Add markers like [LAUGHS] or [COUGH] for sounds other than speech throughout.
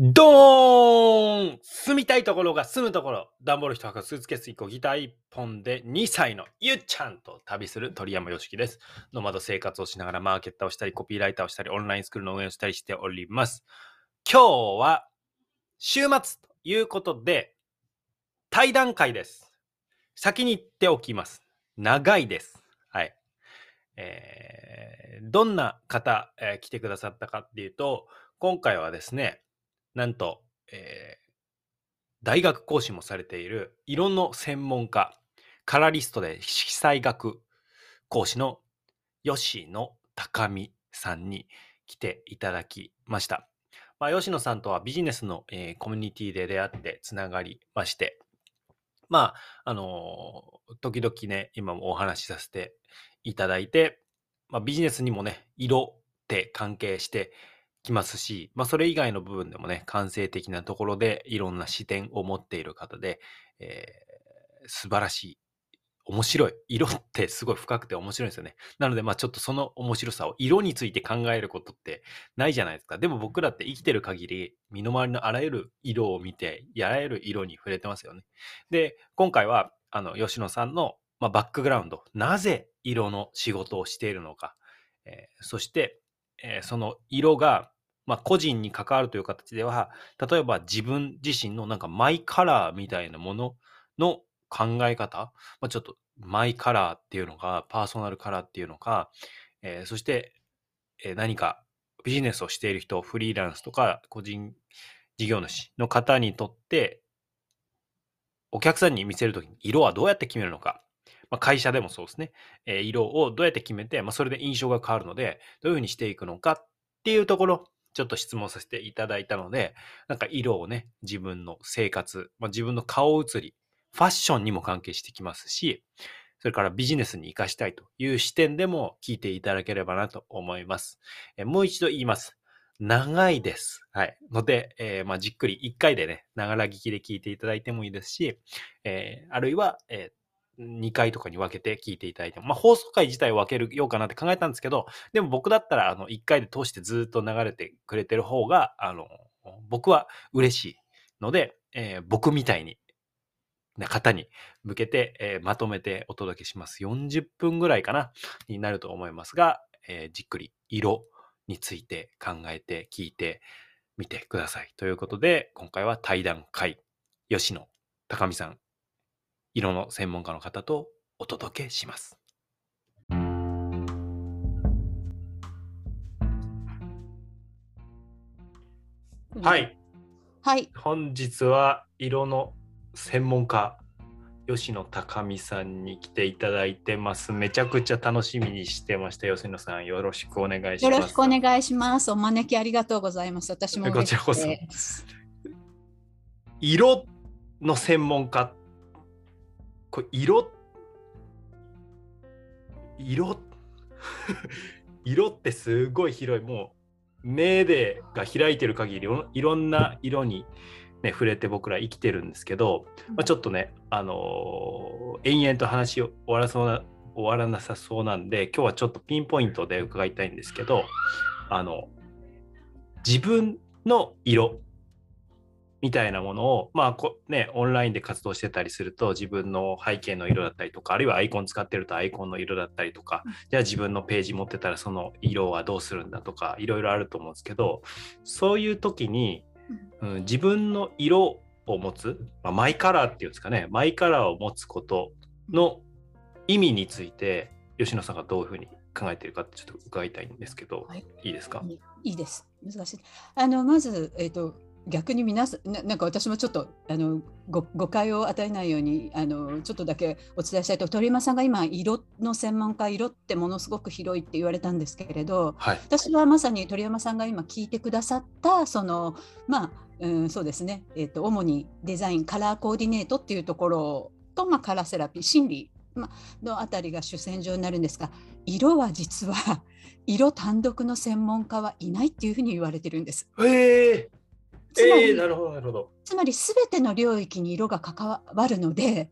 ドーン住みたいところが住むところ。段ボール一箱スーツケース1個ギター1本で2歳のゆっちゃんと旅する鳥山よしきです。ノマド生活をしながらマーケッターをしたりコピーライターをしたりオンラインスクールの運営をしたりしております。今日は週末ということで対談会です。先に言っておきます。長いです。はい。えー、どんな方、えー、来てくださったかっていうと今回はですねなんと、えー、大学講師もされている色の専門家、カラリストで色彩学講師の吉野高美さんに来ていただきました。まあ、吉野さんとはビジネスの、えー、コミュニティで出会ってつながりまして、まあ、あのー、時々ね、今もお話しさせていただいて、まあ、ビジネスにもね、色って関係してきますし、まあ、それ以外の部分でもね、感性的なところでいろんな視点を持っている方で、えー、素晴らしい。面白い。色ってすごい深くて面白いんですよね。なので、まあちょっとその面白さを、色について考えることってないじゃないですか。でも僕らって生きてる限り、身の回りのあらゆる色を見て、あらゆる色に触れてますよね。で、今回は、あの、吉野さんの、まあ、バックグラウンド、なぜ色の仕事をしているのか、えー、そして、えー、その色がまあ、個人に関わるという形では、例えば自分自身のなんかマイカラーみたいなものの考え方、まあ、ちょっとマイカラーっていうのか、パーソナルカラーっていうのか、えー、そして、えー、何かビジネスをしている人、フリーランスとか個人事業主の方にとって、お客さんに見せるときに色はどうやって決めるのか。まあ、会社でもそうですね。えー、色をどうやって決めて、まあ、それで印象が変わるので、どういうふうにしていくのかっていうところちょっと質問させていただいたので、なんか色をね、自分の生活、まあ、自分の顔写り、ファッションにも関係してきますし、それからビジネスに活かしたいという視点でも聞いていただければなと思います。えもう一度言います。長いです。はい。ので、えー、まあ、じっくり1回でね、ながら聞きで聞いていただいてもいいですし、えー、あるいは、え2回とかに分けて聞いていただいて、まあ、放送回自体を分けるようかなって考えたんですけど、でも僕だったら、あの、1回で通してずっと流れてくれてる方が、あの、僕は嬉しいので、えー、僕みたいに、な方に向けて、えー、まとめてお届けします。40分ぐらいかな、になると思いますが、えー、じっくり色について考えて聞いてみてください。ということで、今回は対談会、吉野高見さん色の専門家の方とお届けします。はい。はい。本日は色の専門家吉野高美さんに来ていただいてます。めちゃくちゃ楽しみにしてました。吉野さん、よろしくお願いします。よろしくお願いします。お招きありがとうございます。私もこちらこそ。色の専門家これ色色 [LAUGHS] 色ってすごい広い。もう目でが開いてる限りいろんな色に、ね、触れて僕ら生きてるんですけど、まあ、ちょっとね、あのー、延々と話を終わらそうな終わらなさそうなんで今日はちょっとピンポイントで伺いたいんですけどあの自分の色みたいなものを、まあこね、オンラインで活動してたりすると自分の背景の色だったりとかあるいはアイコン使ってるとアイコンの色だったりとか、じゃあ自分のページ持ってたらその色はどうするんだとかいろいろあると思うんですけどそういう時に、うん、自分の色を持つ、まあ、マイカラーっていうんですかねマイカラーを持つことの意味について吉野さんがどういうふうに考えているかってちょっと伺いたいんですけど、はい、いいですか？いいです。難しい。あのまず、えーと逆に皆さんなんか私もちょっとあの誤解を与えないようにあのちょっとだけお伝えしたいと。鳥山さんが今色の専門家色ってものすごく広いって言われたんですけれど、はい、私はまさに鳥山さんが今聞いてくださったそのまあ、うん、そうですね、えーと、主にデザインカラーコーディネートっていうところと、まあ、カラーセラピー心理、まあのあたりが主戦場になるんですが色は実は色単独の専門家はいないっていうふうに言われてるんです。えーつまり、えー、なるほどなるほど。つまり全ての領域に色が関わるので、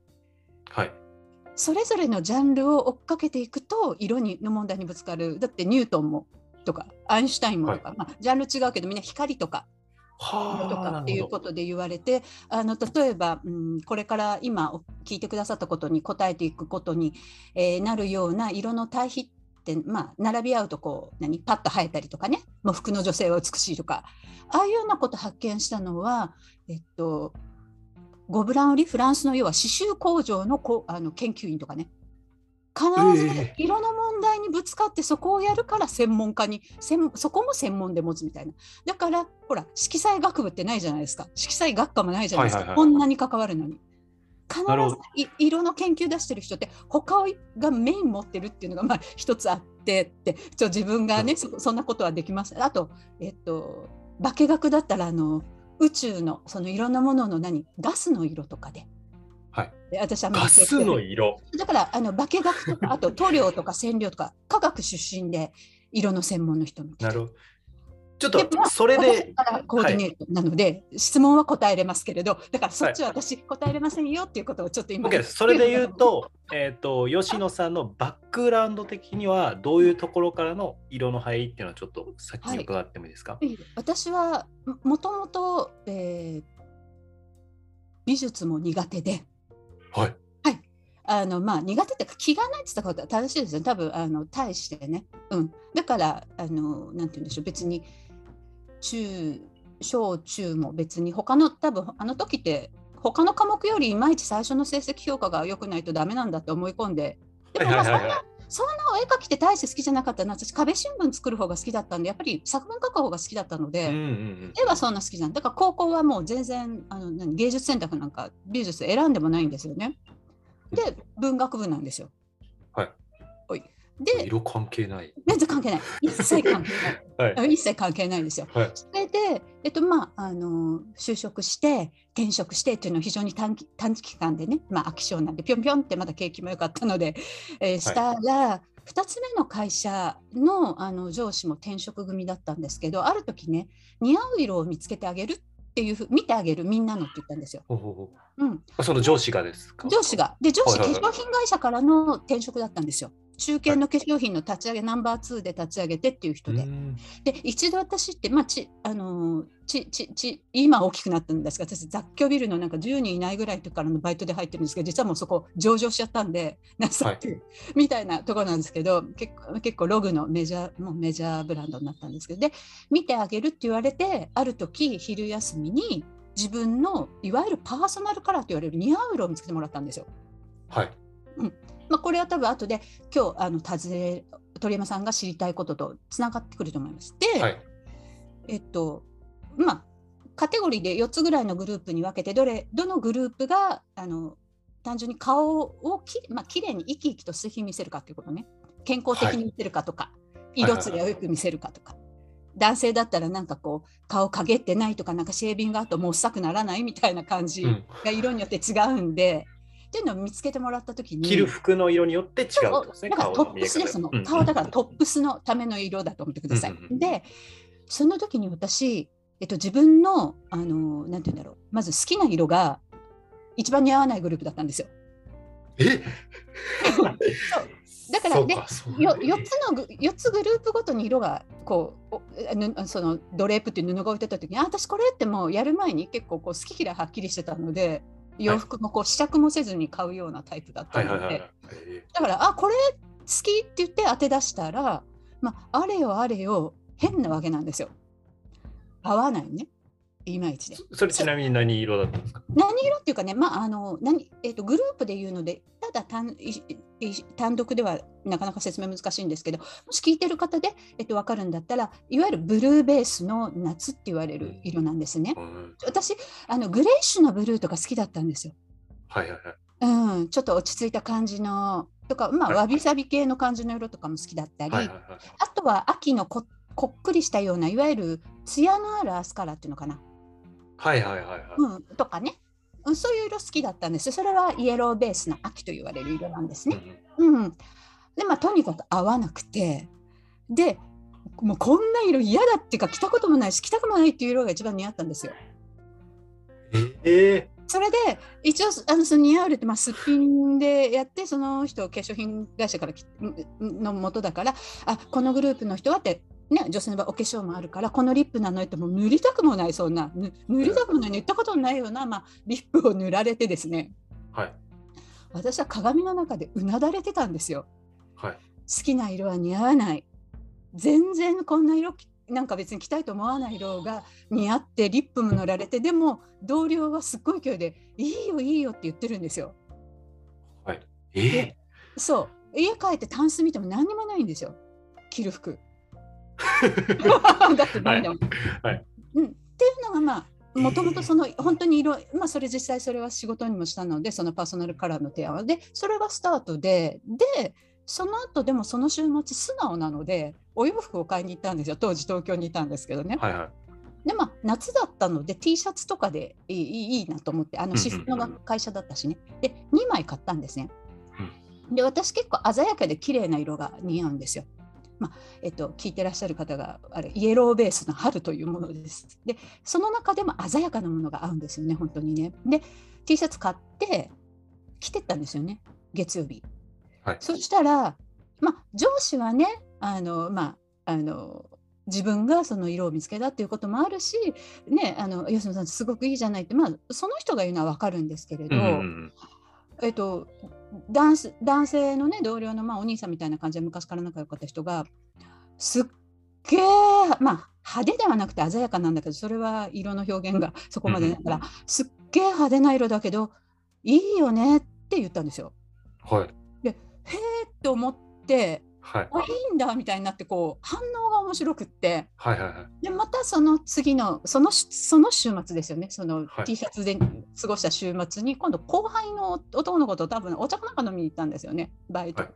はい、それぞれのジャンルを追っかけていくと色にの問題にぶつかる。だってニュートンもとかアインシュタインもとか、はい、まあ、ジャンル違うけどみんな光とかはとかっていうことで言われてあの例えば、うん、これから今聞いてくださったことに答えていくことに、えー、なるような色の対比って、まあ、並び合うとこう何？パッと生えたりとかね。もう服の女性は美しいとか。ああいうようなこと発見したのは、えっと、ゴブラン売りフランスの要は刺繍工場のこあの研究員とかね。必ず色の問題にぶつかってそこをやるから専門家にそこも専門で持つみたいな。だからほら色彩学部ってないじゃないですか。色彩学科もないじゃないですか、こんなに関わるのに必ず色の研究出してる人って他がメイン持ってるっていうのがまあ一つあってってちょ自分がね、うん、そんなことはできますあとえっと化学だったらあの宇宙のそのいろんなものの何ガスの色とかで。はい、で私はガスの色。だからあの化学とかあと塗料とか染料とか科学出身で色の専門の人なるほどちょっとそれで。コーディネートなので、はい、質問は答えれますけれど、だからそっちは私答えれませんよっていうことをちょっと今。はい、それで言うと、えっ、ー、と、吉野さんのバックグラウンド的には、どういうところからの色の入りっていうのはちょっと先に伺ってもいいですか、はい、私はもともと、えー、美術も苦手で、はい。はい。あのまあ苦手っていうか気がないって言ったことは正しいですよ。多分あの対してね。うん。だからあのなんて言うんでしょう別に中小中も別に他の多分あの時って他の科目よりいまいち最初の成績評価が良くないとダメなんだって思い込んで。でもまあそんなそんなお絵描きって大して好きじゃなかったな私壁新聞作る方が好きだったんでやっぱり作文書く方が好きだったので、うんうんうん、絵はそんな好きじゃんだから高校はもう全然あの何芸術選択なんか美術選んでもないんですよね。で文学部なんですよ。はい。おいで色関係ない。全然関係ない。一切関係ない。はい、一切関係ないんですよ。はい、それで、えっとまあ、あの就職して転職してっていうのを非常に短期短期間でね、まあ、飽き性なんでぴょんぴょんってまだ景気も良かったので、えー、したら、はい、2つ目の会社のあの上司も転職組だったんですけどある時ね似合う色を見つけてあげるっていうふ見てあげるみんなのって言ったんですよ。ほうほうほううん、その上司がですか？上司が。で上司化粧品会社からの転職だったんですよ。中堅の化粧品の立ち上げ、はい、ナンバー2で立ち上げてっていう人で。で一度私って、まあちあのちちち今大きくなったんですが私雑居ビルのなんか10人いないぐらいからのバイトで入ってるんですけど実はもうそこ上場しちゃったんでなさって、はい、[LAUGHS] みたいなところなんですけど結構結構ログのメジャーもうメジャーブランドになったんですけどで見てあげるって言われてある時昼休みに自分のいわゆるパーソナルカラーと言われる似合う色を見つけてもらったんですよ。はい、うんまあ、これは多分後で今日あの尋ね鳥山さんが知りたいこととつながってくると思います。で、はい、えっとまあカテゴリーで4つぐらいのグループに分けてどれどのグループがあの単純に顔をき,、まあ綺麗に生き生きと水品見せるかっていうことね。健康的に見せるかとか、はい、色つりをよく見せるかとか、はいはいはい、男性だったらなんかこう顔陰ってないとかなんかシェービングあともう臭くならないみたいな感じが色によって違うんで、っていうのを見つけてもらった時に。着る服の色によって違うですね。だからトップスですの、顔だからトップスのための色だと思ってください。でその時に私、えっと、自分のあのなんて言うんだろう。まず好きな色が一番似合わないグループだったんですよ。え？[LAUGHS] そう。だからねよ4つの4つグループごとに色がこうそのドレープっていう布が置いてた時にあ私これってもうやる前に結構こう好き嫌いはっきりしてたので洋服もこう試着もせずに買うようなタイプだったので。だからあこれ好きって言って当て出したら、まあ、あれよあれよ変なわけなんですよ。合わないねいまいちで。それちなみに何色だったんですか？何色っていうかね、まああの何えーと、グループで言うのでただ単単独ではなかなか説明難しいんですけどもし聞いてる方で、えーと、分かるんだったらいわゆるブルーベースの夏って言われる色なんですね。うん、私あのグレーッシュなブルーとか好きだったんですよ。はいはいはい。うん、ちょっと落ち着いた感じのとか、まあ、わびさび系の感じの色とかも好きだったり、はいはいはい、あとは秋のここっくりしたようないわゆる艶のあるアスカラっていうのかなはいはいはいはい。うん、とかね、うん、そういう色好きだったんですそれはイエローベースの秋と言われる色なんですね。うん、うん、でまあとにかく合わなくてでもうこんな色嫌だっていうか着たこともないし着たくもないっていう色が一番似合ったんですよ。え？ー、それで一応あのその似合うって、まあ、すっぴんでやってその人化粧品会社からのもとだからあこのグループの人はってね、女性の場合お化粧もあるからこのリップなのってもう塗りたくもないそんなぬ塗りたくもない塗ったことのないような、まあ、リップを塗られてですねはい。私は鏡の中でうなだれてたんですよ。はい。好きな色は似合わない全然こんな色きなんか別に着たいと思わない色が似合ってリップも塗られてでも同僚はすっごい勢いで「いいよいいよ」って言ってるんですよ。はい。えそう家帰ってタンス見ても何にもないんですよ着る服。ー [LAUGHS] だって何でも。はいうん、っていうのがまあもともとその本当に色、まあ、それ実際それは仕事にもしたのでそのパーソナルカラーの提案はでそれがスタートででその後でもその週末素直なのでお洋服を買いに行ったんですよ当時東京にいたんですけどね。はいはい。でまあ夏だったので T シャツとかでいいいいいいなと思ってあの私服の会社だったしねで2枚買ったんですね。で私結構鮮やかで綺麗な色が似合うんですよ。まあえっと、聞いてらっしゃる方があれイエローベースの春というものです。でその中でも鮮やかなものが合うんですよね本当にね。で T シャツ買って着てったんですよね月曜日。はいそしたら、まあ、上司はねあの、まあ、あの自分がその色を見つけたっていうこともあるし、ね、あの吉野さんすごくいいじゃないって、まあ、その人が言うのは分かるんですけれど、うん。えっと、男子男性の、ね、同僚の、まあ、お兄さんみたいな感じで昔から仲良かった人がすっげえ、まあ、派手ではなくて鮮やかなんだけどそれは色の表現がそこまでだから、すっげえ派手な色だけどいいよねって言ったんですよ。はい。へえって思ってはい。あいいんだみたいになってこう反応が面白くってはいはいはい。でまたその次のそのしその週末ですよねそのはい T シャツで過ごした週末に今度後輩の男の子と多分お茶かなんか飲みに行ったんですよねバイト。はい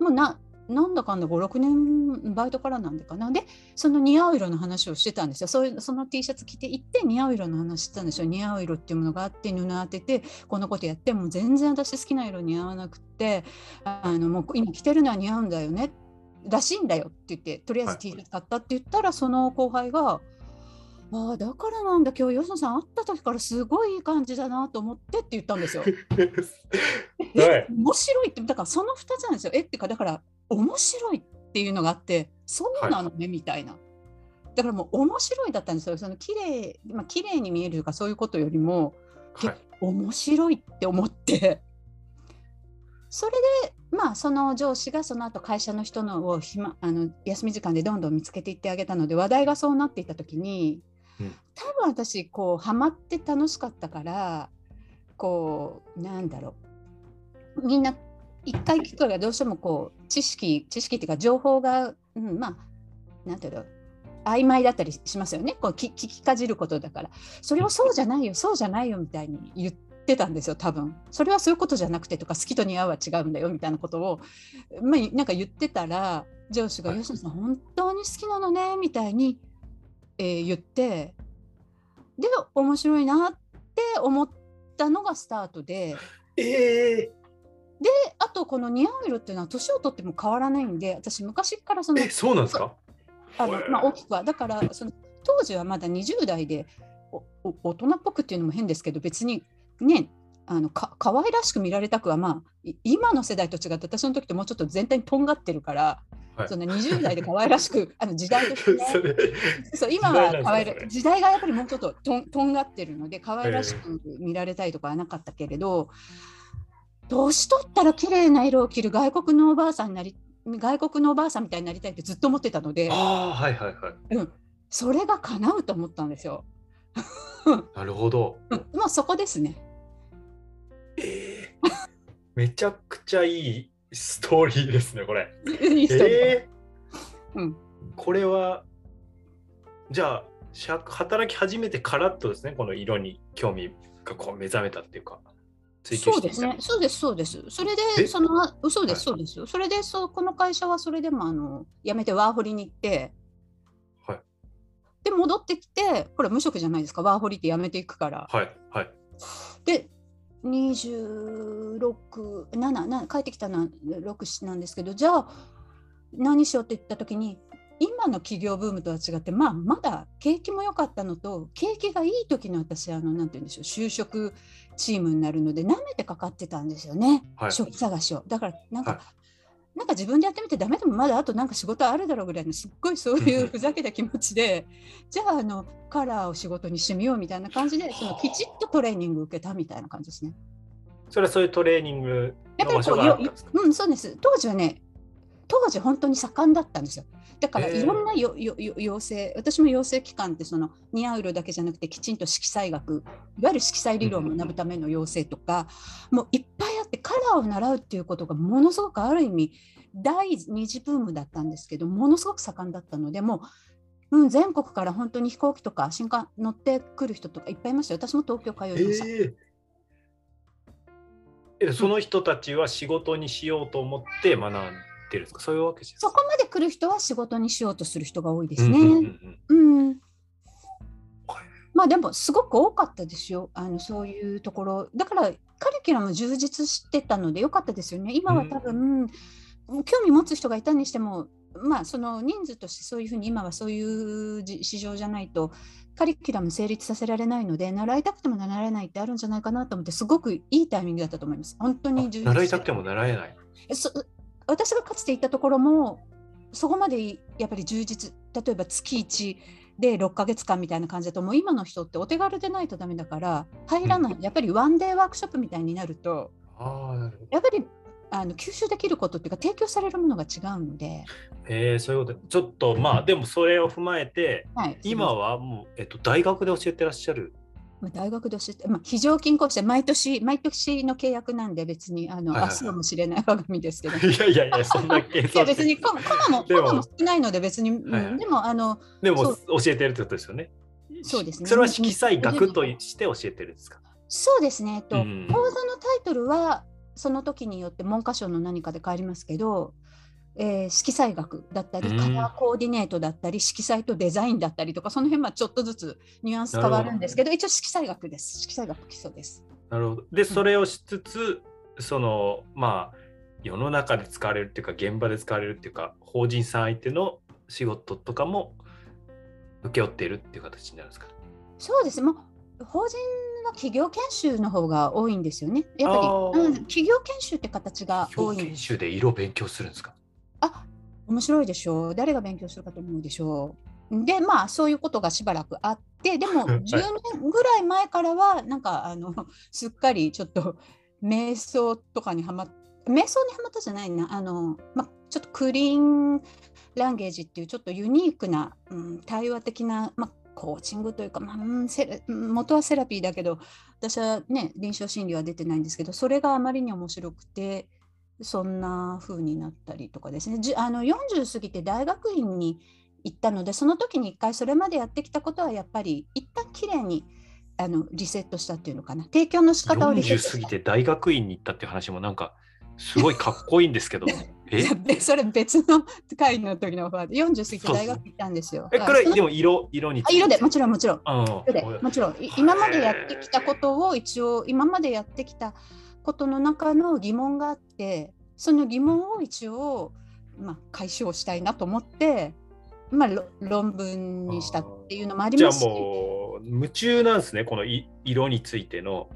もうななんだかんだ56年バイトからなんでかなでその似合う色の話をしてたんですよそういうその T シャツ着て行って似合う色の話してたんですよ似合う色っていうものがあって布当ててこんなことやっても全然私好きな色似合わなくってあのもう今着てるのは似合うんだよねらしいんだよって言ってとりあえずはい T シャツ買ったって言ったらその後輩が「ああだからなんだ今日吉野さん会った時からすごいいい感じだなと思って」って言ったんですよ。[LAUGHS] はい。面白いってだからその2つなんですよ。えってかだから面白いっていうのがあってそうなのね、みたいな。だからもう面白いだったんですよ。その綺麗まあ綺麗に見えるとかそういうことよりも、はい。面白いって思ってそれでまあその上司がその後会社の人のを暇あの休み時間でどんどん見つけていってあげたので話題がそうなっていた時に、うん多分私こうハマって楽しかったからこうなんだろうみんな一回聞くからどうしてもこう知識知識っていうか情報が、うん、まあなんていうの曖昧だったりしますよね。こう聞きかじることだから。それをそうじゃないよそうじゃないよみたいに言ってたんですよ多分。それはそういうことじゃなくてとか好きと似合うは違うんだよみたいなことを、まあ、なんか言ってたら上司が「吉野さん本当に好きなのね」みたいに、えー言ってで面白いなって思ったのがスタートで。ええであとこの似合う色っていうのは年を取っても変わらないんで私昔からそのえ、そうなんですか？あの、まあ、大きくは。だからその当時はまだ20代で大人っぽくっていうのも変ですけど別にねあのか可愛らしく見られたくはまあい今の世代と違って私の時ってもうちょっと全体にとんがってるから、はい。その20代で可愛らしく [LAUGHS] あの時代としてね。そう今は可愛ら時代がやっぱりもうちょっととんとんがってるので可愛らしく見られたいとかはなかったけれど、年取ったら綺麗な色を着る外国のおばあさんになり外国のおばあさんみたいになりたいってずっと思ってたので、ああ、はいはいはい。うん、それが叶うと思ったんですよ。[LAUGHS] なるほど。うん、もうそこですね。ええ [LAUGHS] めちゃくちゃいいストーリーですね、これ。[LAUGHS] いいええうんこれは、じゃあ、しゃ働き始めてからっとですね、この色に興味がこう目覚めたっていうか、追求していったそうですね。そうです、そうです。それえ？で、その、あそうです、はいそうです。それで、そう、この会社はそれでも、あの、辞めてワーホリに行って、はいで、戻ってきて、これ無職じゃないですか、ワーホリって辞めていくから。はい、はい。で、26、7、な帰ってきたのは6、7なんですけど、じゃあ、何しようって言った時に、今の企業ブームとは違って、まあ、まだ景気も良かったのと、景気がいい時の私、あの、なんて言うんでしょう、就職チームになるので、舐めてかかってたんですよね、はい職探しを。だから、なんか、はいなんか自分でやってみてダメでもまだあとなんか仕事あるだろうぐらいのすっごいそういうふざけた気持ちでじゃああのカラーを仕事にしてみようみたいな感じでそのきちっとトレーニング受けたみたいな感じですね。それはそういうトレーニングやっぱりこうようんそうです当時はね当時本当に盛んだったんですよ。だからいろんなよよよ養成私も養成機関ってその似合う色だけじゃなくてきちんと色彩学いわゆる色彩理論を学ぶための養成とかもういっぱいあってカラーを習うっていうことがものすごくある意味第二次ブームだったんですけどものすごく盛んだったのでもう、うん、全国から本当に飛行機とか新幹乗ってくる人とかいっぱいいましたよ。私も東京通いました。えー、その人たちは仕事にしようと思って学んってるんですか？そういうわけじゃ。そこまで来る人は仕事にしようとする人が多いですね。うん、まあでもすごく多かったですよ。あのそういうところ。だからカリキュラム充実してたのでよかったですよね。今は多分、うん、興味持つ人がいたにしてもまあその人数としてそういうふうに今はそういう市場じゃないとカリキュラム成立させられないので習いたくても習えないってあるんじゃないかなと思ってすごくいいタイミングだったと思います。本当に習いたくても習えない私がかつて行ったところもそこまでやっぱり充実例えば月1で6ヶ月間みたいな感じだともう今の人ってお手軽でないとダメだから入らない、うん、やっぱりワンデーワークショップみたいになるとやっぱりあの吸収できることっていうか提供されるものが違うので。えー、そういうこと。ちょっとまあでもそれを踏まえて、はい、今はもう、えっと、大学で教えてらっしゃるまあ、大学で教えて、まあ、非常勤講師で毎年、毎年の契約なんで別に、あの、はいはい、明日かもしれない我が身ですけど。[LAUGHS] いやいやいや、[LAUGHS] そんな計算。いや別にコマも、コマも少ないので別に、はい、でも、あの。でも教えてるってことですよね。そうですね。それは色彩学として教えてるんですか？そうですね。と、うん、講座のタイトルは、その時によって文科省の何かで変わりますけど、えー、色彩学だったり、カラーコーディネートだったり、色彩とデザインだったりとか、その辺はちょっとずつニュアンス変わるんですけど、ど一応色彩学です。色彩学基礎です。なるほど。で、それをしつつ、その、まあ、世の中で使われるっていうか、現場で使われるっていうか、法人さん相手の仕事とかも請け負っているっていう形になるんですか？そうです。もう法人は企業研修の方が多いんですよね。やっぱり、うん、企業研修って形が多い。研修で色勉強するんですか？あ面白いでしょ？う誰が勉強するかと思うでしょ？うでまあそういうことがしばらくあってでも [LAUGHS] 10年ぐらい前からはなんかあの [LAUGHS] すっかりちょっと瞑想とかにはまっ瞑想にはまったじゃないな。あの、まあ、ちょっとクリーンランゲージっていうちょっとユニークな、うん、対話的な、まあ、コーチングというか、まあ、元はセラピーだけど私はね臨床心理は出てないんですけどそれがあまりに面白くてそんな風になったりとかですね。あの40過ぎて大学院に行ったのでその時に一回それまでやってきたことはやっぱり一旦きれいにあのリセットしたっていうのかな。提供の仕方をリセット過ぎて大学院に行ったっていう話もなんかすごいかっこいいんですけど。[LAUGHS] え？それ別の会の時のオファーで40過ぎて大学行ったんですよ。えこれでも色色に色でもちろんもちろん。色でもちろん。今までやってきたことを一応今までやってきたことの中の疑問があってその疑問を一応、まあ、解消したいなと思って、まあ、論文にしたっていうのもありますじゃあもう夢中なんですねこの色についての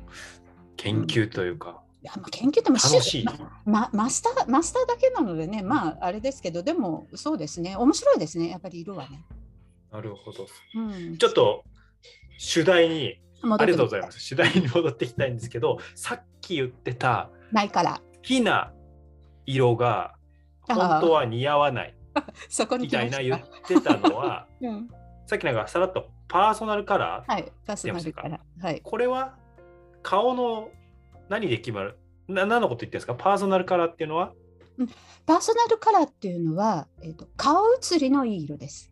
研究というか。うん。いやまあ、研究っても楽しい、ま、マスターマスターだけなのでねまああれですけどでもそうですね。面白いですねやっぱり色はね。なるほど、うん、ちょっと主題にありがとうございます。主題に戻っていきたいんですけど、さっき言ってた、ないから。好きな色が本当は似合わない [LAUGHS] みたいな言ってたのは、[LAUGHS] うん、さっきなんかさらっとパーソナルカラーはい、パーソナルカラー。はい、これは顔の何で決まる？な何のこと言ってるんですか？パーソナルカラーっていうのは、うん、パーソナルカラーっていうのは、えーと、顔写りのいい色です。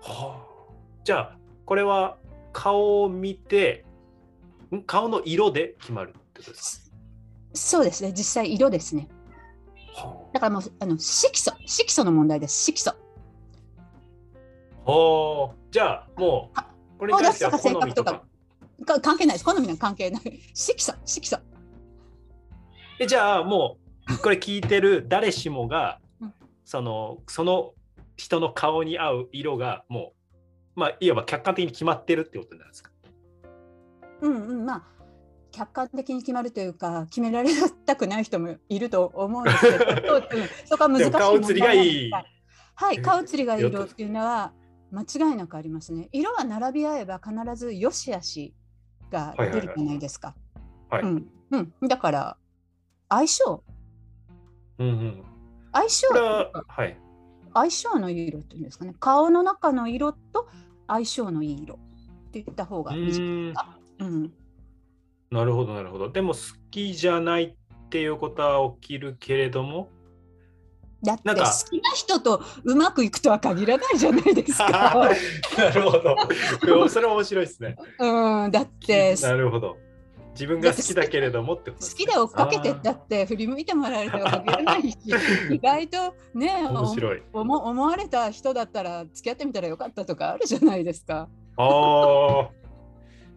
はあ、じゃあこれは顔を見て顔の色で決まるってことですそうですね。実際色ですね。だからもうあの色素。色素の問題です。色素。おじゃあもうこれに関しては好みとか。関係ないです。好みは関係ない。色素。色素。えじゃあもうこれ聞いてる誰しもが、うん、そのその人の顔に合う色がもうまあいわば客観的に決まってるってことなんですか？うんうん。まあ客観的に決まるというか決められたくない人もいると思うんですけど [LAUGHS] そううんそこは難しい顔写りがいい。はい顔写りがいい色っていうのは間違いなくありますね。色は並び合えば必ず良し悪しが出るじゃないですか、はいうんうん、だから相性。うんうん。相性は、はい。相性のいい色っていうんですかね。顔の中の色と相性のいい色って言った方うがいいです。か、うん、なるほど、なるほど。でも、好きじゃないっていうことは起きるけれども？だって好きな人とうまくいくとは限らないじゃないですか。[LAUGHS] なるほど。[LAUGHS] それ面白いですね。うん、だってなるほど。自分が好きだけれどもってこと好きで追っかけてだあって振り向いてもらえるとは限らないし [LAUGHS] 意外とねー面白い。思われた人だったら付き合ってみたらよかったとかあるじゃないですか。ああ、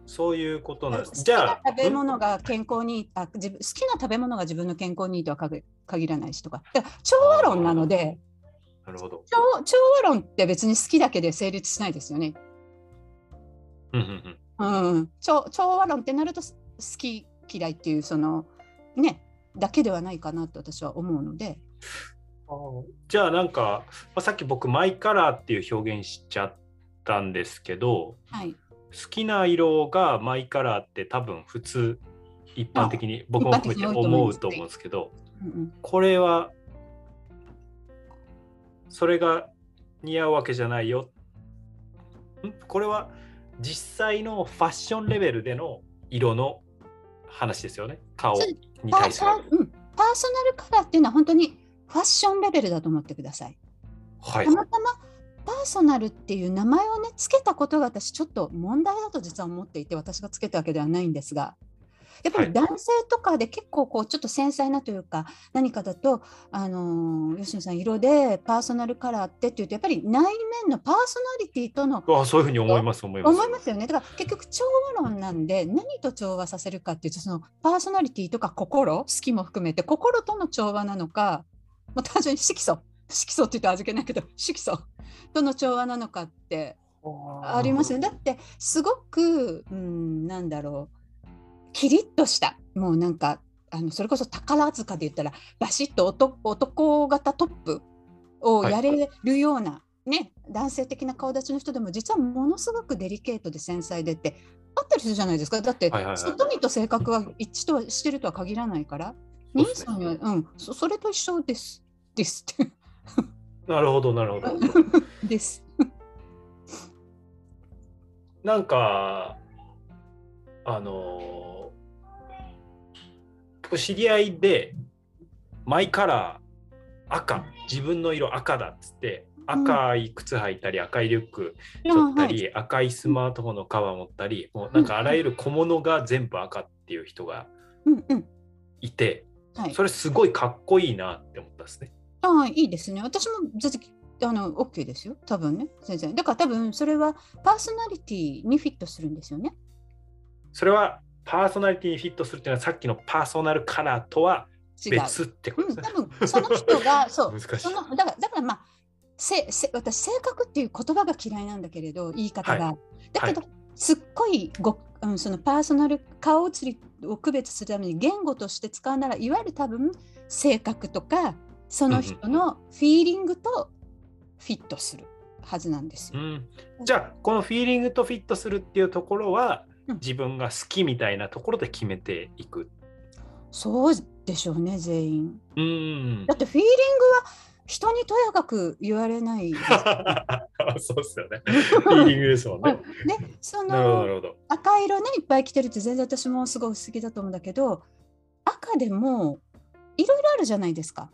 そういうことなんです。じゃあ、な食べん物が健康にあ自分好きな食べ物が自分の健康にいいとは限限らないしとかだから調和論なのでなるほど。調調和論って別に好きだけで成立しないですよね。うんうんうんうん、調調和論ってなるとす好き嫌いっていうそのねだけではないかなと私は思うので。じゃあなんか、まあ、さっき僕マイカラーっていう表現しちゃったんですけどはい、好きな色がマイカラーって多分普通一般的に僕も含めて思うと思うんですけどうんうん。これはそれが似合うわけじゃないよ。ん？これは実際のファッションレベルでの色の話ですよね。顔に対する。パーソナルカラーっていうのは本当にファッションレベルだと思ってください。はい。たまたまパーソナルっていう名前をねつけたことが私ちょっと問題だと実は思っていて私がつけたわけではないんですがやっぱはい。り男性とかで結構こうちょっと繊細なというか何かだとあのー吉野さん色でパーソナルカラーってっていうとやっぱり内面のパーソナリティとのあそういうふうに思います思います。思いますよね。だから結局調和論なんで何と調和させるかっていうとそのパーソナリティとか心好きも含めて心との調和なのか、まあ、単純に色素色素って言うと味気ないけど色素との調和なのかってありますよね。だってすごく、うん、なんだろう。キリッとした。もうなんかあのそれこそ宝塚で言ったらバシッと男男型トップをやれるような、ね男性的な顔立ちの人でも実はものすごくデリケートで繊細でってあったりするじゃないですか。だってはいはいはい。外見と性格は一致とはしてるとは限らないから。兄さんには、うんそそれと一緒です。ですってなるほどなるほど。[LAUGHS] です。[LAUGHS] なんかあのー知り合いでマイカラー赤自分の色赤だっつって赤い靴履いたり赤いリュック背負ったり、赤いスマートフォンのカバー持ったりもうなんかあらゆる小物が全部赤っていう人がいてはい。それすごいかっこいいなって思ったんですね。ああ、いいですね。私も全然あの OK ですよ。多分ね。全然。だから多分それはパーソナリティにフィットするんですよね。それはパーソナリティにフィットするっていうのはさっきのパーソナルカラーとは違う。別ってこうん、とですね。多分その人が、[LAUGHS] そう、そのだからだからまあ、せせ私、性格っていう言葉が嫌いなんだけれど、言い方が。はだけど、すっごいご、うん、そのパーソナル顔写りを区別するために言語として使うなら、いわゆる多分性格とか、その人のフィーリングとフィットするはずなんですよ。うん、じゃあこのフィーリングとフィットするっていうところは、うん自分が好きみたいなところで決めていく。そうでしょうね、全員。うんだってフィーリングは人にとやかく言われないです。[LAUGHS] そうですよね。フィーリングですもんね。[LAUGHS] ね、そのるほど。赤色ね、いっぱい着てるって全然私もすごい好きだと思うんだけど、赤でもいろいろあるじゃないですか。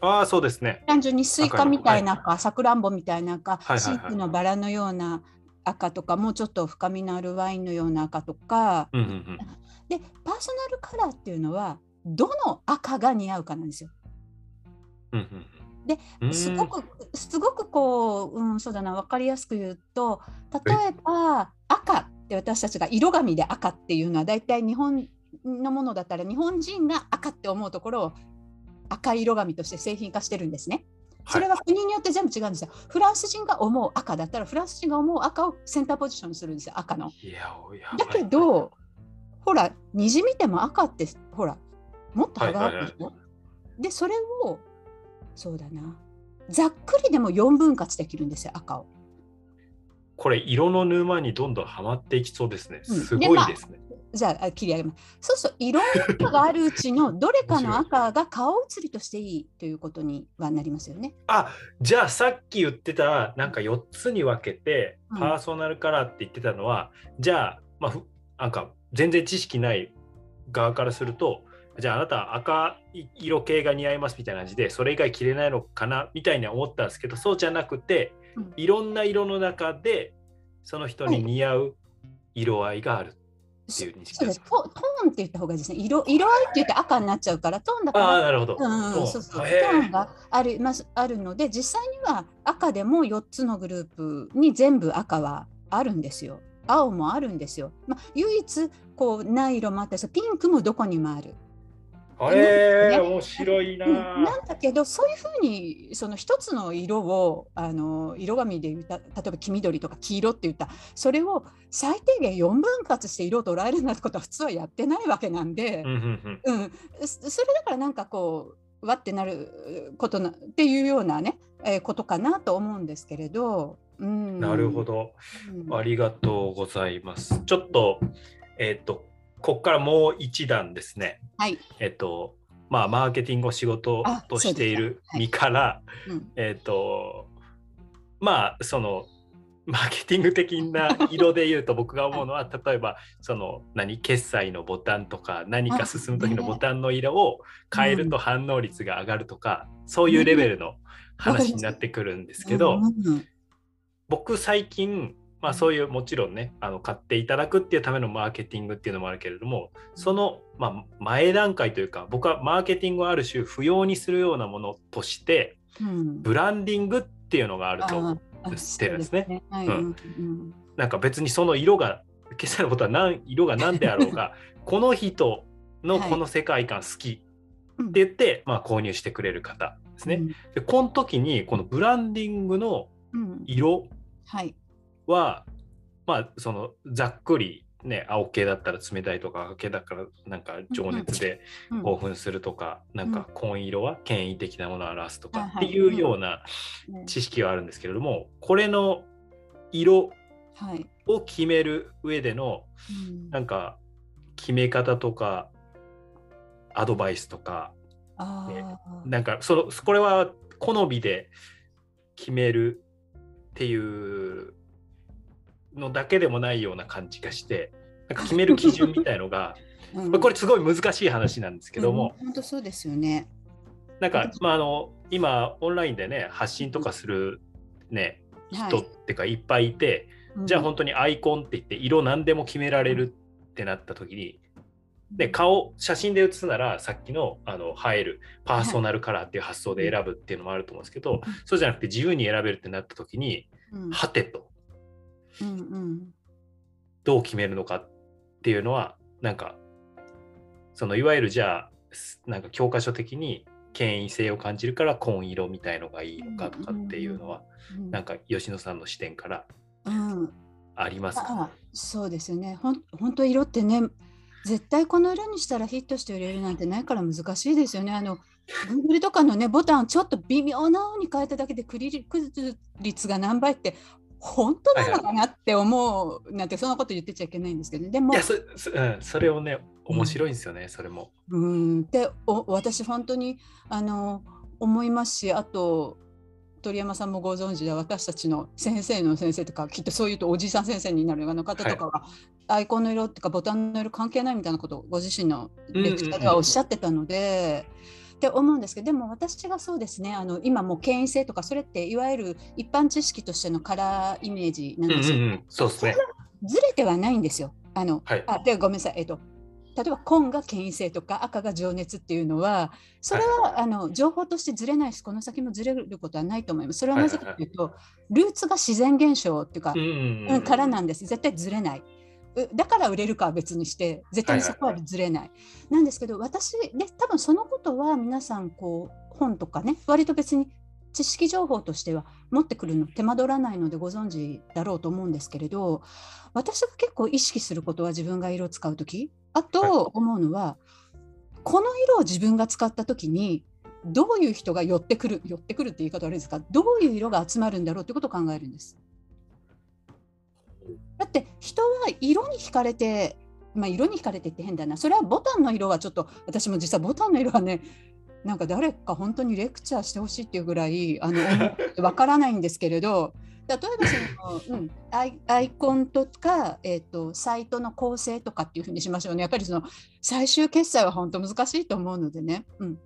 ああそうですね。単純にスイカみたいな赤、さくらんぼみたいな赤、はい。シープのバラのような赤とか、もうちょっと深みのあるワインのような赤とか、うんうんうん。で、パーソナルカラーっていうのは、どの赤が似合うかなんですよ。うんうんうん。でうん。すごく、すごくこう、うん、そうだな、分かりやすく言うと、例えば赤って私たちが色紙で赤っていうのは、大体日本のものだったら、日本人が赤って思うところを赤い色紙として製品化してるんですね。それは国によって全部違うんですよ。フランス人が思う赤だったら、フランス人が思う赤をセンターポジションにするんですよ、赤の。だけど、ほら虹見ても赤ってほらもっと幅あるでしょ、はいでそれをそうだなざっくりでも4分割できるんですよ赤を。これ色の沼にどんどんはまっていきそうですね。うんすごいですね。じゃああ切り上げます。そうするといろんな赤があるうちのどれかの赤が顔写りとしていいということにはなりますよね。あじゃあさっき言ってたなんか4つに分けてうんパーソナルカラーって言ってたのは、じゃあ、まあ、ふなんか全然知識ない側からするとじゃああなたは赤色系が似合いますみたいな感じでそれ以外着れないのかなみたいには思ったんですけどそうじゃなくてうんいろんな色の中でその人に似合う色合いがあるっていう認識でか？そうですすトトーンって言った方がいいですね。色色合いって言って赤になっちゃうからトーンだからああなるほど。うんトーンそうそうトへーーンがありますあるので実際には赤でも4つのグループに全部赤はあるんですよ。青もあるんですよ。まあ、唯一こうない色もあったりピンクもどこにもある。ねへえ面白いなうんなんだけどそういうふうにその一つの色をあの色紙で言った例えば黄緑とか黄色って言ったそれを最低限4分割して色を捉えるなんてことは普通はやってないわけなんで。うんうんそそれだからなんかこうわってなることなっていうようなね、えーことかなと思うんですけれど、うん、なるほど。うんありがとうございます。ちょっと、えっ、と、ここからもう一段ですね。はい、えっ、と、まあ、マーケティングを仕事あとしているそうですか。はい。身から、うんえっ、と、まあ、その、マーケティング的な色で言うと [LAUGHS] 僕が思うのは例えばその何決済のボタンとか何か進む時のボタンの色を変えると反応率が上がるとか、そういうレベルの話になってくるんですけど、うん。うん。僕最近、まあ、そういうもちろんねあの買っていただくっていうためのマーケティングっていうのもあるけれどもその、まあ、前段階というか僕はマーケティングをある種不要にするようなものとしてうん。ブランディングっていうのがあるとああ知ってるんですね。なんか別にその色が決済のことは何色が何であろうが [LAUGHS] この人のこの世界観好きうんって言って、まあ、購入してくれる方ですね。でこの時にこのブランディングのうんうん。色はいはまあそのざっくりね青系だったら冷たいとか赤系だからなんか情熱でうん興奮するとか、なんか紺色は権威的なものを表すとかっていうようなね知識はあるんですけれどもこれの色はい。を決める上でのうん。なんか決め方とかアドバイスとかあー。なんかそのこれは好みで決めるっていうのだけでもないような感じがしてなんか決める基準みたいのが [LAUGHS] うん。まあこれすごい難しい話なんですけども、うん。本当そうですよね。なんか、まあ、あの今オンラインでね発信とかする、ね、人ってかいっぱいいて、じゃあ本当にアイコンって言って色何でも決められるってなった時に、で顔写真で写すならさっきのあの映えるパーソナルカラーっていう発想で選ぶっていうのもあると思うんですけど、そうじゃなくて自由に選べるってなった時に、うん。はてとうんうんどう決めるのかっていうのはなんかそのいわゆるじゃあすなんか教科書的に権威性を感じるから紺色みたいのがいいのかとかっていうのは、うんなんか吉野さんの視点からうんありますか、あそうですよね。ほん本当色ってね、絶対この色にしたらヒットして売れるなんてないから難しいですよね。あの Google とかのねボタンをちょっと微妙な方に変えただけでクリ率が何倍って本当なのかなって思うなんてそんなこと言ってちゃいけないんですけど、ね、でもいやそそ,、うん、それをね面白いんですよね、それも。うん。でお私本当にあの思いますしあと鳥山さんもご存知で私たちの先生の先生とかきっとそういうとおじいさん先生になるあの方とかは、アイコンの色っていうかボタンの色関係ないみたいなことをご自身のレクチャーではおっしゃってたので。って思うんですけどでも私がそうですねあの今もう権威性とかそれっていわゆる一般知識としてのカラーイメージなんですよ。うんうんうん、そうですね。ずれてはないんですよ。あの、はいあでごめんなさい、えっと、例えば紺が権威性とか赤が情熱っていうのはそれは、あの情報としてずれないしこの先もずれることはないと思います。それはなぜかというと、ルーツが自然現象っていうか、うんうんうんからなんです絶対ずれない。うだから売れるかは別にして絶対にそこはずれない。なんですけど私で多分そのことは皆さんこう本とかね割と別に知識情報としては持ってくるの手間取らないのでご存知だろうと思うんですけれど私が結構意識することは自分が色を使う時あと思うのは、この色を自分が使った時にどういう人が寄ってくる寄ってくるって言い方悪いですかどういう色が集まるんだろうってことを考えるんです。だって人は色に惹かれて、まあ、色に惹かれてって変だな。それはボタンの色はちょっと私も実はボタンの色はねなんか誰か本当にレクチャーしてほしいっていうぐらいあのわからないんですけれど [LAUGHS] 例えばその、うん、アイコンとか、えーと、サイトの構成とかっていうふうにしましょうね。やっぱりその最終決済は本当難しいと思うのでね。うん。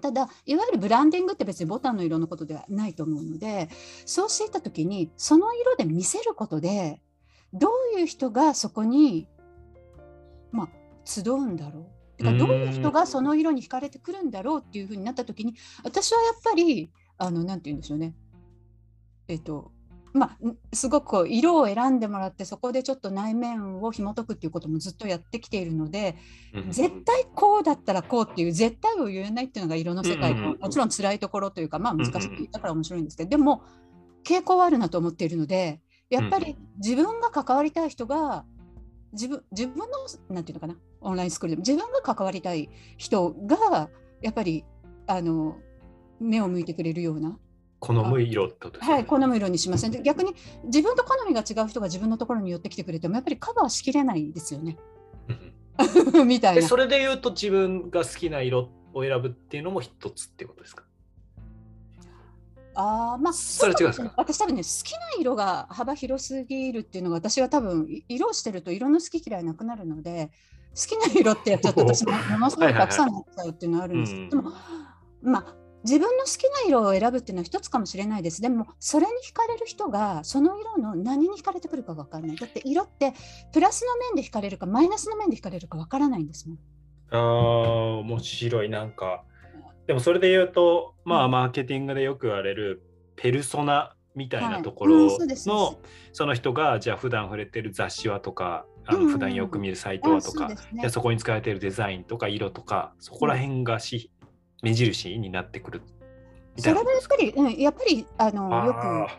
ただいわゆるブランディングって別にボタンの色のことではないと思うのでそうしていた時にその色で見せることでどういう人がそこに、まあ、集うんだろう。かどういう人がその色に惹かれてくるんだろうっていうふうになった時に私はやっぱりあのなんて言うんでしょうね。えっ、とまあ、すごくこう色を選んでもらってそこでちょっと内面を紐解くっていうこともずっとやってきているので、絶対こうだったらこうっていう絶対を言えないっていうのが色の世界。の、もちろん辛いところというかまあ難しいだから面白いんですけどでも傾向はあるなと思っているのでやっぱり自分が関わりたい人が自分自分のなんていうのかなオンラインスクールでも自分が関わりたい人がやっぱりあの目を向いてくれるような好む色ってこと。はい、好む色にしません？逆に自分と好みが違う人が自分のところに寄ってきてくれてもやっぱりカバーしきれないですよね。[LAUGHS] みたいな。それで言うと自分が好きな色を選ぶっていうのも一つってことですか？あまあ、それ違うですか？私多分ね好きな色が幅広すぎるっていうのが私は多分色をしてると色の好き嫌いなくなるので好きな色ってちょっと [LAUGHS] 私もものすごくたくさんになっちゃうっていうのはあるんですけど、もまあ自分の好きな色を選ぶっていうのは一つかもしれないです。でも、それに惹かれる人が、その色の何に惹かれてくるか分からない。だって色って、プラスの面で惹かれるか、マイナスの面で惹かれるか分からないんですもん。ああ、面白い。なんか、でもそれで言うと、まあ、マーケティングでよく言われる、ペルソナみたいなところの、はいうん、そその人が、じゃあ普段触れてる雑誌はとか、あの普段よく見るサイトはとか、うんうんそね、そこに使われているデザインとか色とか、そこら辺がし、目印になってくるそれはやっぱり、うん、やっぱりあのよ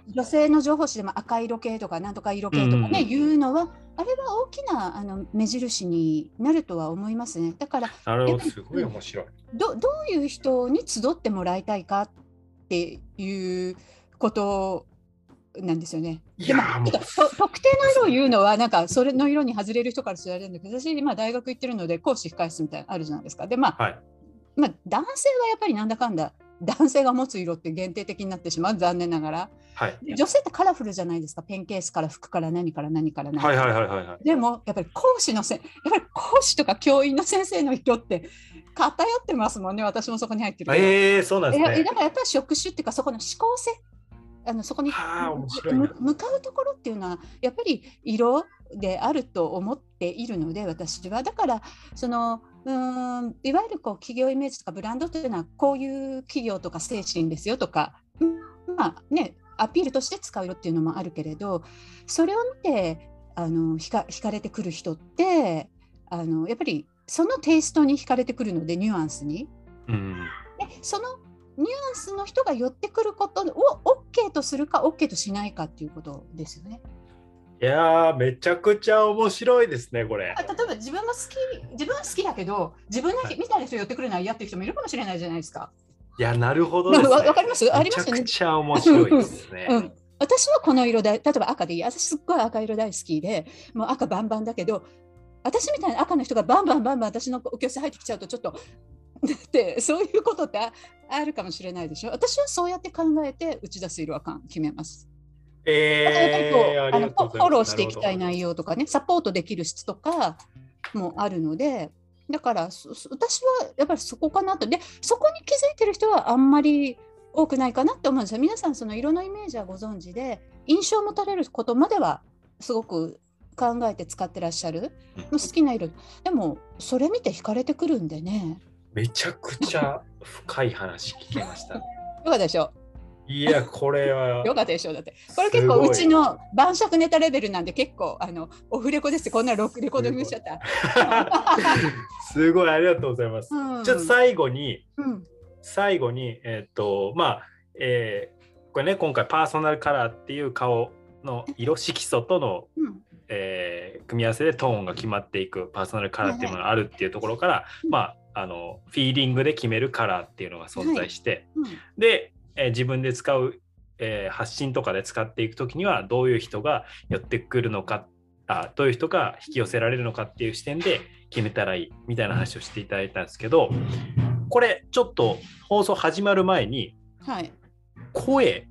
く女性の情報誌でも赤色系とかなんとか色系とかね、うん、いうのはあれは大きなあの目印になるとは思いますね。だからなるほどすごい面白いど。どういう人に集ってもらいたいかっていうことなんですよね。でも特定の色を言うのはなんかそれの色に外れる人から知られるんだけど私今大学行ってるので講師控室みたいなあるじゃないですか。でまあ、はいまあ、男性はやっぱりなんだかんだ男性が持つ色って限定的になってしまう残念ながら、はい、女性ってカラフルじゃないですか。ペンケースから服から何から何から何から、はいはいはいはい、でもやっぱり講師のせやっぱり講師とか教員の先生の色って偏ってますもんね。私もそこに入ってるえー、そうなんですね。だからやっぱり職種っていうかそこの思考性あのそこに向かうところっていうのはやっぱり色であると思っているので私は。だからそのうんいわゆるこう企業イメージとかブランドというのはこういう企業とか精神ですよとか、まあね、アピールとして使うよっていうのもあるけれどそれを見てあの惹か惹かれてくる人ってあのやっぱりそのテイストに惹かれてくるのでニュアンスに。うん、でそのニュアンスの人が寄ってくることを OK とするか OK としないかっていうことですよね。いやめちゃくちゃ面白いですね、これ。例えば自分が好き、自分は好きだけど、自分のみたいな人寄ってくるのは嫌っていう人もいるかもしれないじゃないですか。いや、なるほどです、ね。わかりますあります？よね。めちゃくちゃ面白いですね。うん私はこの色で、例えば赤でいい。私すっごい赤色大好きで、もう赤バンバンだけど、私みたいな赤の人がバンバンバンバン私のお教室入ってきちゃうとちょっと、だってそういうことってあるかもしれないでしょ？私はそうやって考えて打ち出す色は決めます。えー、あのフォローしていきたい内容とかね、サポートできる質とかもあるので、だから私はやっぱりそこかなと。で、そこに気づいてる人はあんまり多くないかなって思うんですよ。皆さん、その色のイメージはご存知で、印象を持たれることまではすごく考えて使ってらっしゃる。好きな色。でも、それ見て惹かれてくるんでね。めちゃくちゃ深い話聞けました。いかがでしょう？いや、これは。よかったでしょ？う。だって。これ結構うちの晩酌ネタレベルなんで、結構、あの、オフレコです。こんなロレコード見しちゃった。[LAUGHS] すごい、ありがとうございます。うん、ちょっと最後に、うん、最後に、えっ、ー、と、まあ、えー、これね、今回パーソナルカラーっていう顔の色色素との、うん、えー組み合わせでトーンが決まっていくパーソナルカラーっていうものがあるっていうところから、うんまああのフィーリングで決めるカラーっていうのが存在して、うんで、えー自分で使う、えー発信とかで使っていく時にはどういう人が寄ってくるのかあどういう人が引き寄せられるのかっていう視点で決めたらいいみたいな話をしていただいたんですけどこれちょっと放送始まる前にはい。声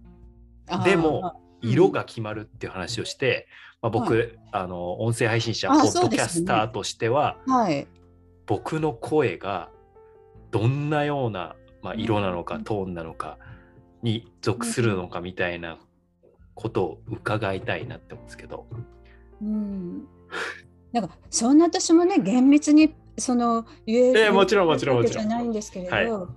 でもうん色が決まるっていう話をして、まあ、僕、はあの音声配信者ポあッドキャスターとしては、はい。僕の声がどんなような、まあ、色なのかうんトーンなのかに属するのかみたいなことを伺いたいなって思うんですけど。うん。なんかそんな私もね厳密にその言える、ええもちろんもちろんもちろんわけじゃないんですけれど、はい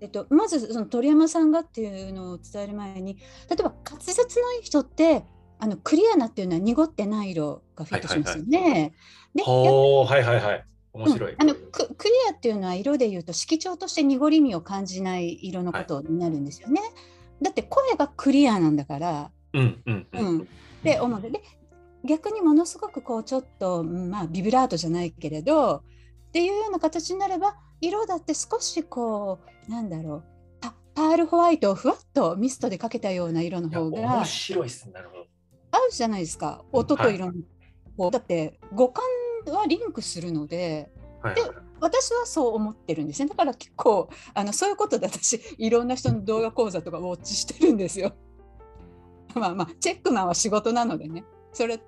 えっと、まずその鳥山さんがっていうのを伝える前に例えば滑舌のいい人ってあのクリアなっていうのは濁ってない色がフィットしますよね。でほーはいはいはい面白い。うんあのククリアっていうのは色で言うと色調として濁りみを感じない色のことになるんですよね。だって声がクリアなんだから。うんうんううんん、で思うので逆にものすごくこうちょっと、うんまあ、ビブラートじゃないけれどっていうような形になれば色だって少しこうなんだろうパパールホワイトをふわっとミストでかけたような色の方が面白いっすなるほど。合うじゃないですか音と色の、こうだって五感はリンクするのではいはいはい。私はそう思ってるんですね。だから結構あのそういうことで私いろんな人の動画講座とかウォッチしてるんですよ。[LAUGHS] まあまあチェックマンは仕事なのでね。それ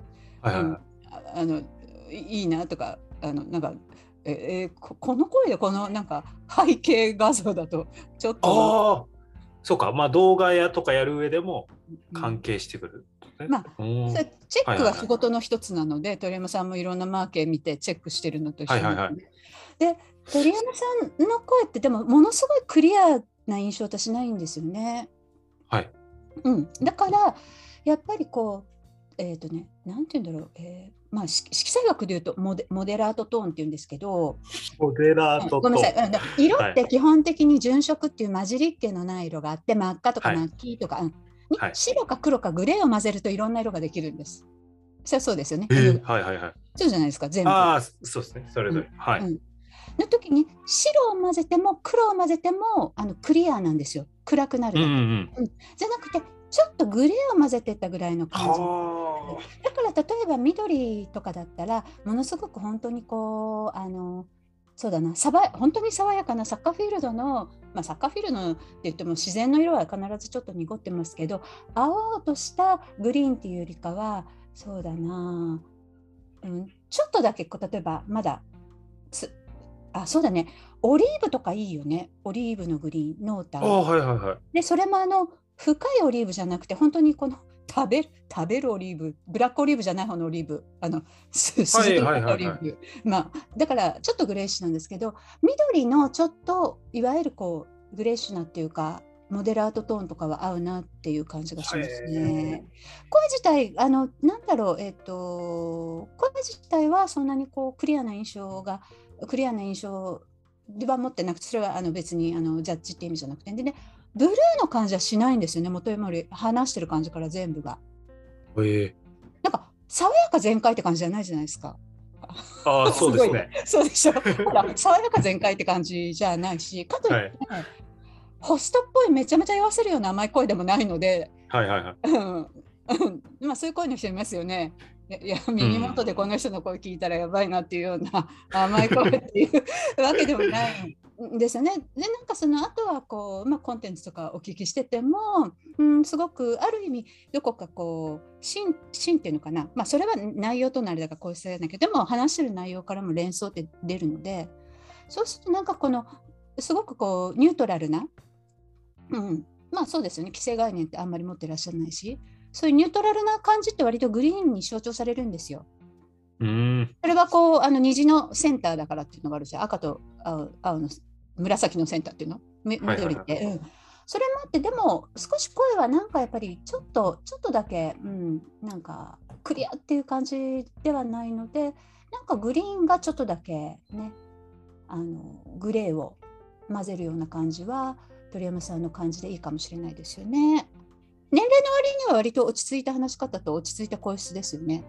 はいはいはい。うんああのいいいなとかあのなんかええここの声でこのなんか背景画像だとちょっと、そうかまあ動画やとかやる上でもうん。関係してくる、うん。それチェックは仕事の一つなので、鳥山さんもいろんなマーケ見てチェックしてるのと一緒はいはいはい。でで鳥山さんの声ってでもものすごいクリアな印象私ないんですよね。はい。うん、だからやっぱりこうえっ、とねなんて言うんだろう、えーまあ色色彩学で言うとモデモデラートトーンって言うんですけど、モデラうんごめんなさい、色って基本的に純色っていう混じりっ気のない色があって真っ赤とかはい。真っ黄とか、うん。にはい。白か黒かグレーを混ぜるといろんな色ができるんです。それはそうですよね。えーはいはいはい。そうじゃないですか全部。ああそうですね。それぞれ、はい、うん。の時に白を混ぜても黒を混ぜてもあのクリアなんですよ。暗くなるうんだけ、うん。じゃなくてちょっとグレーを混ぜてったぐらいの感じ。はだから例えば緑とかだったらものすごく本当にこうあのそうだなさば本当に爽やかなサッカーフィールドの、まあ、サッカーフィールドって言っても自然の色は必ずちょっと濁ってますけど青々としたグリーンっていうよりかはそうだな、うん、ちょっとだけこう例えばまだつあそうだねオリーブとかいいよねオリーブのグリーン濃淡。ああはいはいはい。でそれもあの深いオリーブじゃなくて本当にこの食べる食べるオリーブブラックオリーブじゃない方のオリーブあのす筋のはいはいはい。はいオリーブ。まあだからちょっとグレーッシュなんですけど緑のちょっといわゆるこうグレーッシュなっていうかモデラートトーンとかは合うなっていう感じがしますへね。声自体あのなんだろうえっ、と声自体はそんなにこうクリアな印象がクリアな印象では持ってなくてそれはあの別にあのジャッジって意味じゃなくて。でねブルーの感じはしないんですよね。元山より話してる感じから全部が。ええ。なんか爽やか全開って感じじゃないじゃないですか。ああ [LAUGHS] そうですね。そうでしょ。ほら爽やか全開って感じじゃないしかといって、ホストっぽいめちゃめちゃ言わせるような甘い声でもないのではいはいはい。うん。うん。まあそういう声の人いますよね。いや耳元でこの人の声聞いたらやばいなっていうような甘い声っていうわけでもない。んですよね。でなんかその後はこう、まあ、コンテンツとかお聞きしてても、うん、すごくある意味どこかこう芯芯っていうのかな、まあ、それは内容となりだからこうしただけどでも話してる内容からも連想って出るのでそうするとなんかこのすごくこうニュートラルな、うん、まあそうですよね既成概念ってあんまり持ってらっしゃらないしそういうニュートラルな感じって割とグリーンに象徴されるんですよ。うーんそれはこうあの虹のセンターだからっていうのがあるし赤と青青の紫のセンターっていうの？緑って、うん、それもあってでも少し声はなんかやっぱりちょっとちょっとだけ、うん、なんかクリアっていう感じではないのでなんかグリーンがちょっとだけねあのグレーを混ぜるような感じは鳥山さんの感じでいいかもしれないですよね。年齢の割には割と落ち着いた話し方と落ち着いた声質ですよね。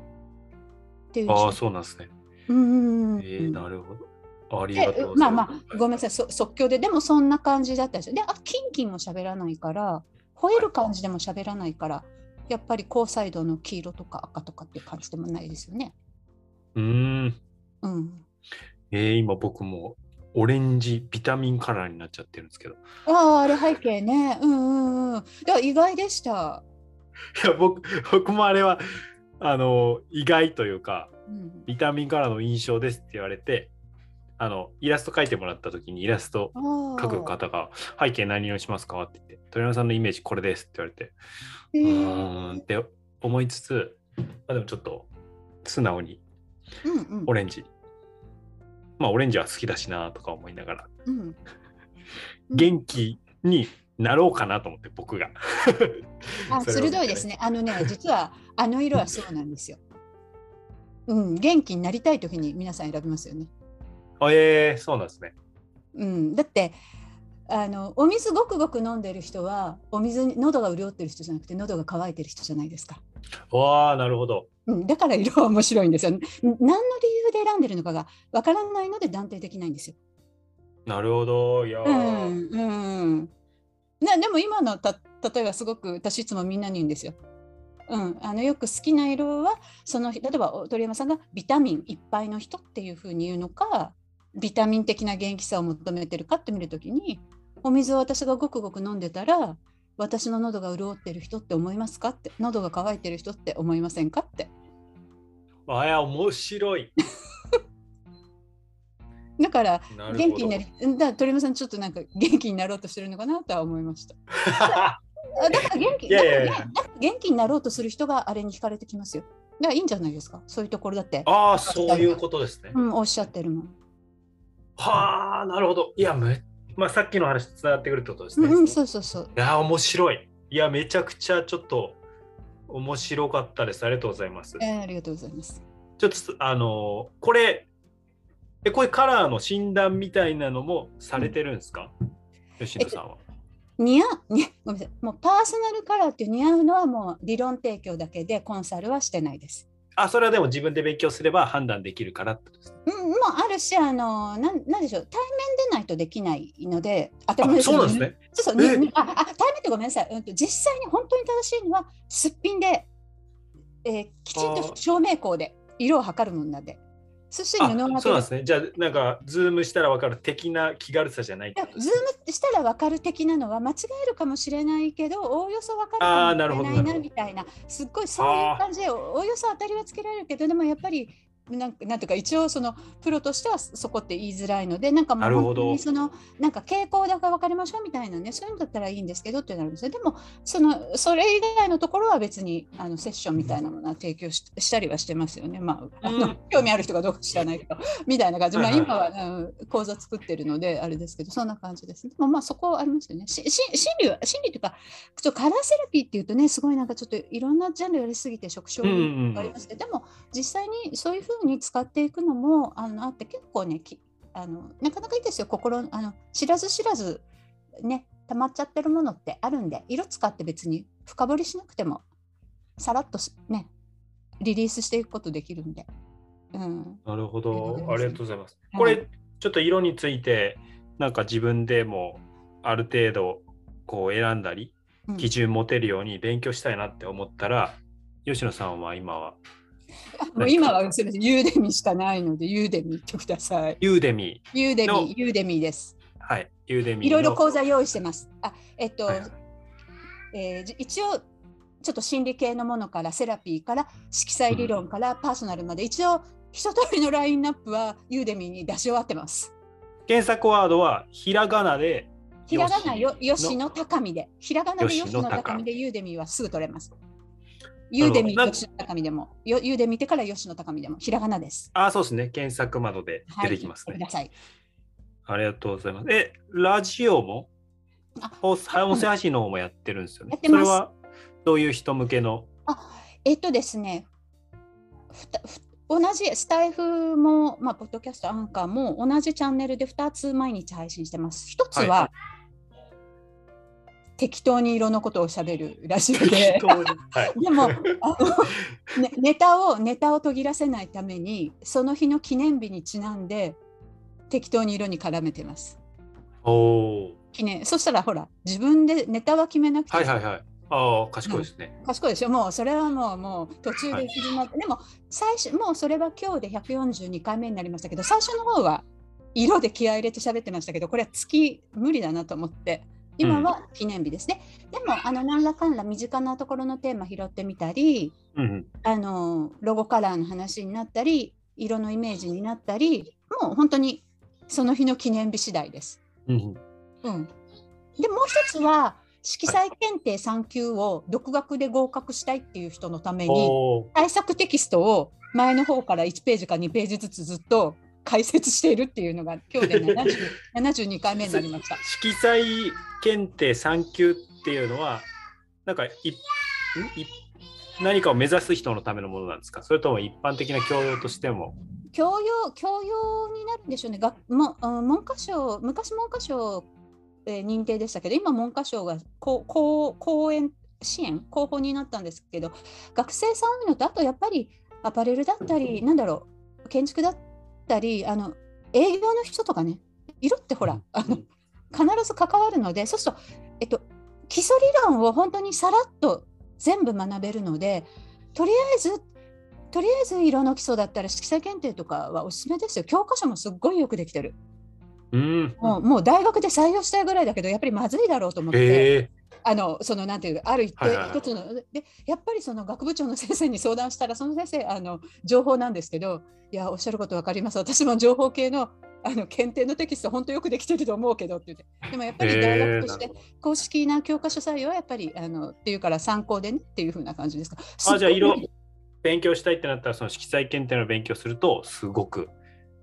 っていうああ、字。そうなんですね。うんうんうんえー、なるほど。ありでがとうまあまあ、ごめんなさい、そ即興で、でもそんな感じだったんですよ。で、あ、キンキンも喋らないから、吠える感じでも喋らないから、やっぱり高彩度の黄色とか赤とかっていう感じでもないですよね。うーん。うん。えー、今僕もオレンジビタミンカラーになっちゃってるんですけど。ああ、あれ背景ね。うんうんうん。だ意外でした。いや、僕、僕もあれは、あの、意外というか、うん、ビタミンカラーの印象ですって言われて、あの、イラスト描いてもらった時にイラストあ描くあ。方が、背景何色にしますか？って言って、鳥山さんのイメージこれですって言われて、へうーーんって思いつつ、まあ、でもちょっと素直にうんうんオレンジ。まあ、オレンジは好きだしなとか思いながら、うん。[LAUGHS] うん元気になろうかなと思って、僕が。あ [LAUGHS] 鋭いですね。あのね、実はあの色はそうなんですよ。うん、元気になりたい時に皆さん選びますよね。あえー、そうなんですね。うん、だってあのお水ごくごく飲んでる人はお水に喉が潤ってる人じゃなくて喉が渇いてる人じゃないですか。わあ、なるほど。うん、だから色は面白いんですよ。ん何の理由で選んでるのかがわからないので断定できないんですよ。なるほど。いやうー、んうんね、でも今のた例えばすごく私いつもみんなに言うんですよ。うん、あのよく好きな色はその例えばお鳥山さんがビタミンいっぱいの人っていうふうに言うのかビタミン的な元気さを求めてるかって見るときにお水を私がごくごく飲んでたら私の喉が潤ってる人って思いますかって喉が渇いてる人って思いませんかってあや、面白い。[LAUGHS] だから元気になりだ鳥山さんちょっとなんか元気になろうとしてるのかなとは思いました。[LAUGHS] あだから元気いやいやいや元気になろうとする人があれに惹かれてきますよ。だからいいんじゃないですか？そういうところだって、ああ、そういうことですね。うん、おっしゃってるもん。はあ、なるほど。いや、めまあ、さっきの話とつながってくるってことですね。うん、うん、いそうそうそう。やー、面白い。いや、めちゃくちゃちょっと面白かったです。ありがとうございます。えーありがとうございます。ちょっとす、あのーこれ、え、こういうカラーの診断みたいなのもされてるんですか、吉野さんは。似合う、にごめんなさい。もうパーソナルカラーっていう似合うのはもう理論提供だけでコンサルはしてないです。あ、それはでも自分で勉強すれば判断できるからってですね。うん、もうあるし、あの、なん、なんでしょう、対面でないとできないので、当たり前あ、そうなんです。ね。そうそう、あ、あ、対面ってごめんなさい。うんと、実際に本当に正しいのは、すっぴんで。えーきちんと照明光で色を測るもんなんで。そして布そうなんですね。じゃあ、なんか、 Zoom したら分かる的な気軽さじゃないい Zoomしたら分かる的なのは間違えるかもしれないけどおおよそ分かるかもしれないなみたいなすっごいそういう感じでおおよそ当たりはつけられるけどでもやっぱりなんかなんていうか一応そのプロとしてはそこって言いづらいのでなんかもうなるほど。本当にそのなんか傾向だか分かりましょうみたいなねそういうのだったらいいんですけどってなるんですよ。でもそのそれ以外のところは別にあのセッションみたいなものは提供ししたりはしてますよね。まああの、うん興味ある人がどうか知らないけどみたいな感じ、まあ、今は、うん、講座作ってるのであれですけどそんな感じですね。でもまあそこはありますよね。しし心理は心理というかちょっとカラーセラピーっていうとねすごいなんかちょっといろんなジャンルやりすぎて職種うんうんうん。がありますけど、でも実際にそういうふうに使っていくのもあのあって結構ねきあのなかなかいいですよ心あの知らず知らずね溜まっちゃってるものってあるんで色使って別に深掘りしなくてもさらっとすねリリースしていくことできるんで。うん、なるほありがとうござい。ます？どありがとうございます。はいこれ、ちょっと色について、なんか自分でもある程度、こう選んだり、うん基準持てるように勉強したいなって思ったら、よしのさんは今は、もう今はすみません、 Udemy しかないので、 Udemy ってください。 Udemy、Udemy、 Udemy です。ー、はい、 Udemy。いろいろ講座用意してます。あ、えっと、はいはいえーじ一応、ちょっと心理系のものから、セラピーから、色彩理論から、パーソナルまで、一応、一通りのラインナップは Udemy に出し終わってます。検索ワードはひらがなで、ひらがなよ、よしよしのたかみで、ひらがなでよしのたかみで、 Udemy はすぐ取れます。 Udemy、なるほどよしのたかみでも、よ Udemy ってからよしのたかみでも、ひらがなです。あ、そうですね。検索窓ではい、出てきますね。ください。ありがとうございます。え、ラジオも？あお音声配信の方もやってるんですよね。やってますそれはどういう人向けの？えっとですね、ふたふ同じスタイフも、まあ、ポッドキャスト、アンカーも同じチャンネルで2つ毎日配信してます。1つは、は適当に色のことをしゃべるラジオで。はい。でもあの、ね、ネタをネタを途切らせないためにその日の記念日にちなんで適当に色に絡めてます。おお。記念そしたらほら自分でネタは決めなくていはいはいはい。ああ、賢いですね。賢いでしょもうそれはもうもう途中で行き詰まって、でも最初もうそれは今日で142回目になりましたけど最初の方は色で気合い入れて喋ってましたけどこれは月無理だなと思って今は記念日ですね、でもあの何らかんら身近なところのテーマ拾ってみたりうんあのロゴカラーの話になったり色のイメージになったりもう本当にその日の記念日次第です。うん。うんうん、でもう一つは色彩検定3級を独学で合格したいっていう人のために。対策テキストを前の方から1ページか2ページずつずっと解説しているっていうのが今日で [LAUGHS] 70 72回目になりました。色彩検定3級っていうのは、なんかい何かを目指す人のためのものなんですか？それとも一般的な教養としても？教養教養になるんでしょうね。がもうん文科省昔文科省、えー認定でしたけど今文科省がこうこう講演支援広報になったんですけど学生さんのとあとやっぱりアパレルだったりなんだろう建築だったりあの営業の人とかね色ってほら、うんあの必ず関わるのでそうすると、えっと、基礎理論を本当にさらっと全部学べるのでとりあえずとりあえず色の基礎だったら色彩検定とかはおすすめですよ。教科書もすっごいよくできてる。うん。もうもう大学で採用したいぐらいだけどやっぱりまずいだろうと思って、へえ。あのそのなんていうある一定はい一つのでやっぱりその学部長の先生に相談したらその先生あの情報なんですけどいやおっしゃることわかります私も情報系のあの検定のテキスト本当よくできてると思うけどって言ってでもやっぱり大学として公式な教科書採用はやっぱりあのっていうから参考でねっていう風な感じですか？あじゃあ色勉強したいってなったら、その色彩検定の勉強すると、すごく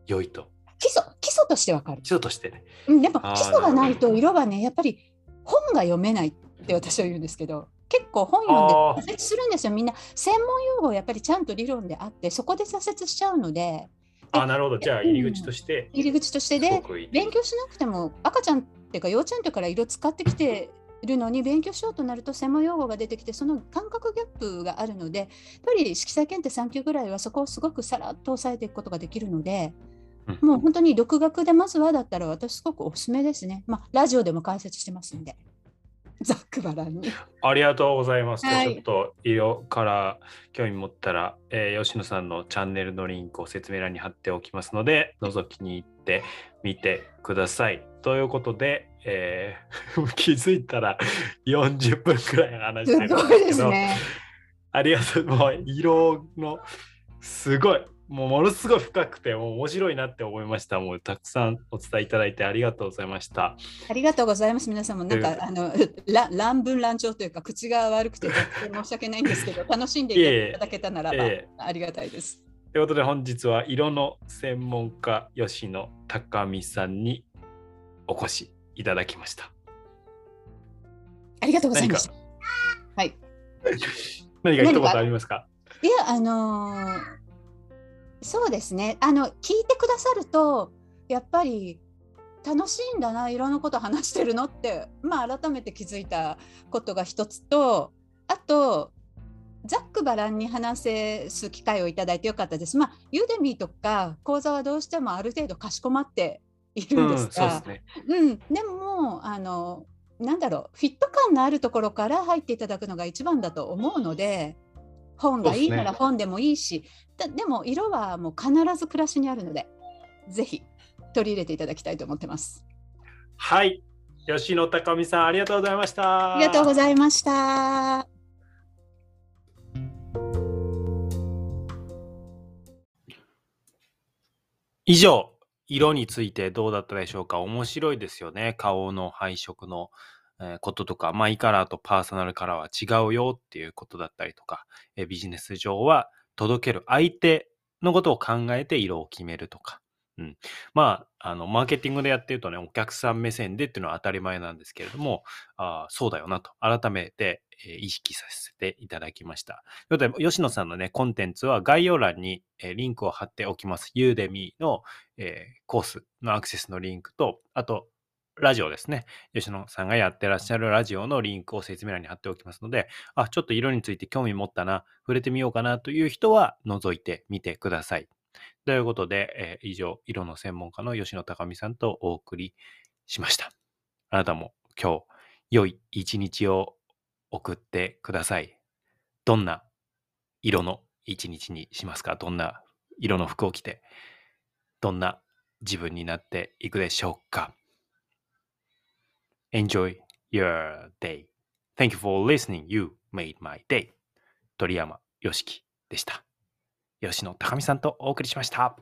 良いと。基礎基礎としてわかる。基礎としてね。うん、でも基礎がないと色はねやっぱり本が読めないって私は言うんですけど結構本読んで挫折するんですよみんな専門用語やっぱりちゃんと理論であってそこで挫折しちゃうのであなるほど。じゃあ、入り口として、入り口としてすで。勉強しなくても赤ちゃんっていうか幼稚園の時から色使ってきてるのに勉強しようとなると専門用語が出てきてその感覚ギャップがあるのでやっぱり色彩検定3級ぐらいはそこをすごくさらっと抑えていくことができるので、うんもう本当に独学でまずはだったら私すごくおすすめですね。まあラジオでも解説してますんで。[LAUGHS] ざっくばらんに。ありがとうございます。はいちょっと色から興味持ったら、えー吉野さんのチャンネルのリンクを説明欄に貼っておきますので、覗きに行ってみてください。ということで、えー [LAUGHS] 気づいたら40分くらい話してるんですけど。ありがとう。もう色のすごい、もうものすごい深くて、もう面白いなって思いました。もうたくさんお伝えいただいてありがとうございました。ありがとうございます。皆さんもなんか、えあのら乱文乱調というか口が悪くて申し訳ないんですけど [LAUGHS] 楽しんでいただけたならば、ええありがたいです。ということで本日は色の専門家吉野高見さんにお越しいただきました。ありがとうございました。はい。[LAUGHS] 何か一言ありますか？いや、あのーそうですね。あの、聞いてくださると、やっぱり楽しいんだな、色のこと話してるのって、まあ、改めて気づいたことが一つと、あと、ざっくばらんに話す機会をいただいてよかったです。まあ、ユーデミーとか講座はどうしてもある程度かしこまっているんですが、そうですね。うん、でもあのなんだろうフィット感のあるところから入っていただくのが一番だと思うので本がいいなら本でもいいし、だでも色はもう必ず暮らしにあるのでぜひ取り入れていただきたいと思ってます。はい。吉野高見さんありがとうございました。ありがとうございました。以上、色についてどうだったでしょうか面白いですよね。顔の配色の、えーこととか、マイカラーとパーソナルカラーは違うよっていうことだったりとか、えービジネス上は届ける相手のことを考えて色を決めるとか。うん、まあ、あの、マーケティングでやってるとね、お客さん目線でっていうのは当たり前なんですけれども、あそうだよなと、改めて、えー意識させていただきました。ということで、吉野さんのね、コンテンツは概要欄に、えーリンクを貼っておきます。ユーデミーの、えーコースのアクセスのリンクと、あと、ラジオですね。吉野さんがやってらっしゃるラジオのリンクを説明欄に貼っておきますので、あ、ちょっと色について興味持ったな、触れてみようかなという人は覗いてみてください。ということで、えー以上、色の専門家の吉野隆美さんとお送りしました。あなたも今日、良い一日を送ってください。どんな色の一日にしますか？どんな色の服を着て、どんな自分になっていくでしょうか？Enjoy your day. Thank you for listening. You made my day. 鳥山よしきでした。吉野高美さんとお送りしました。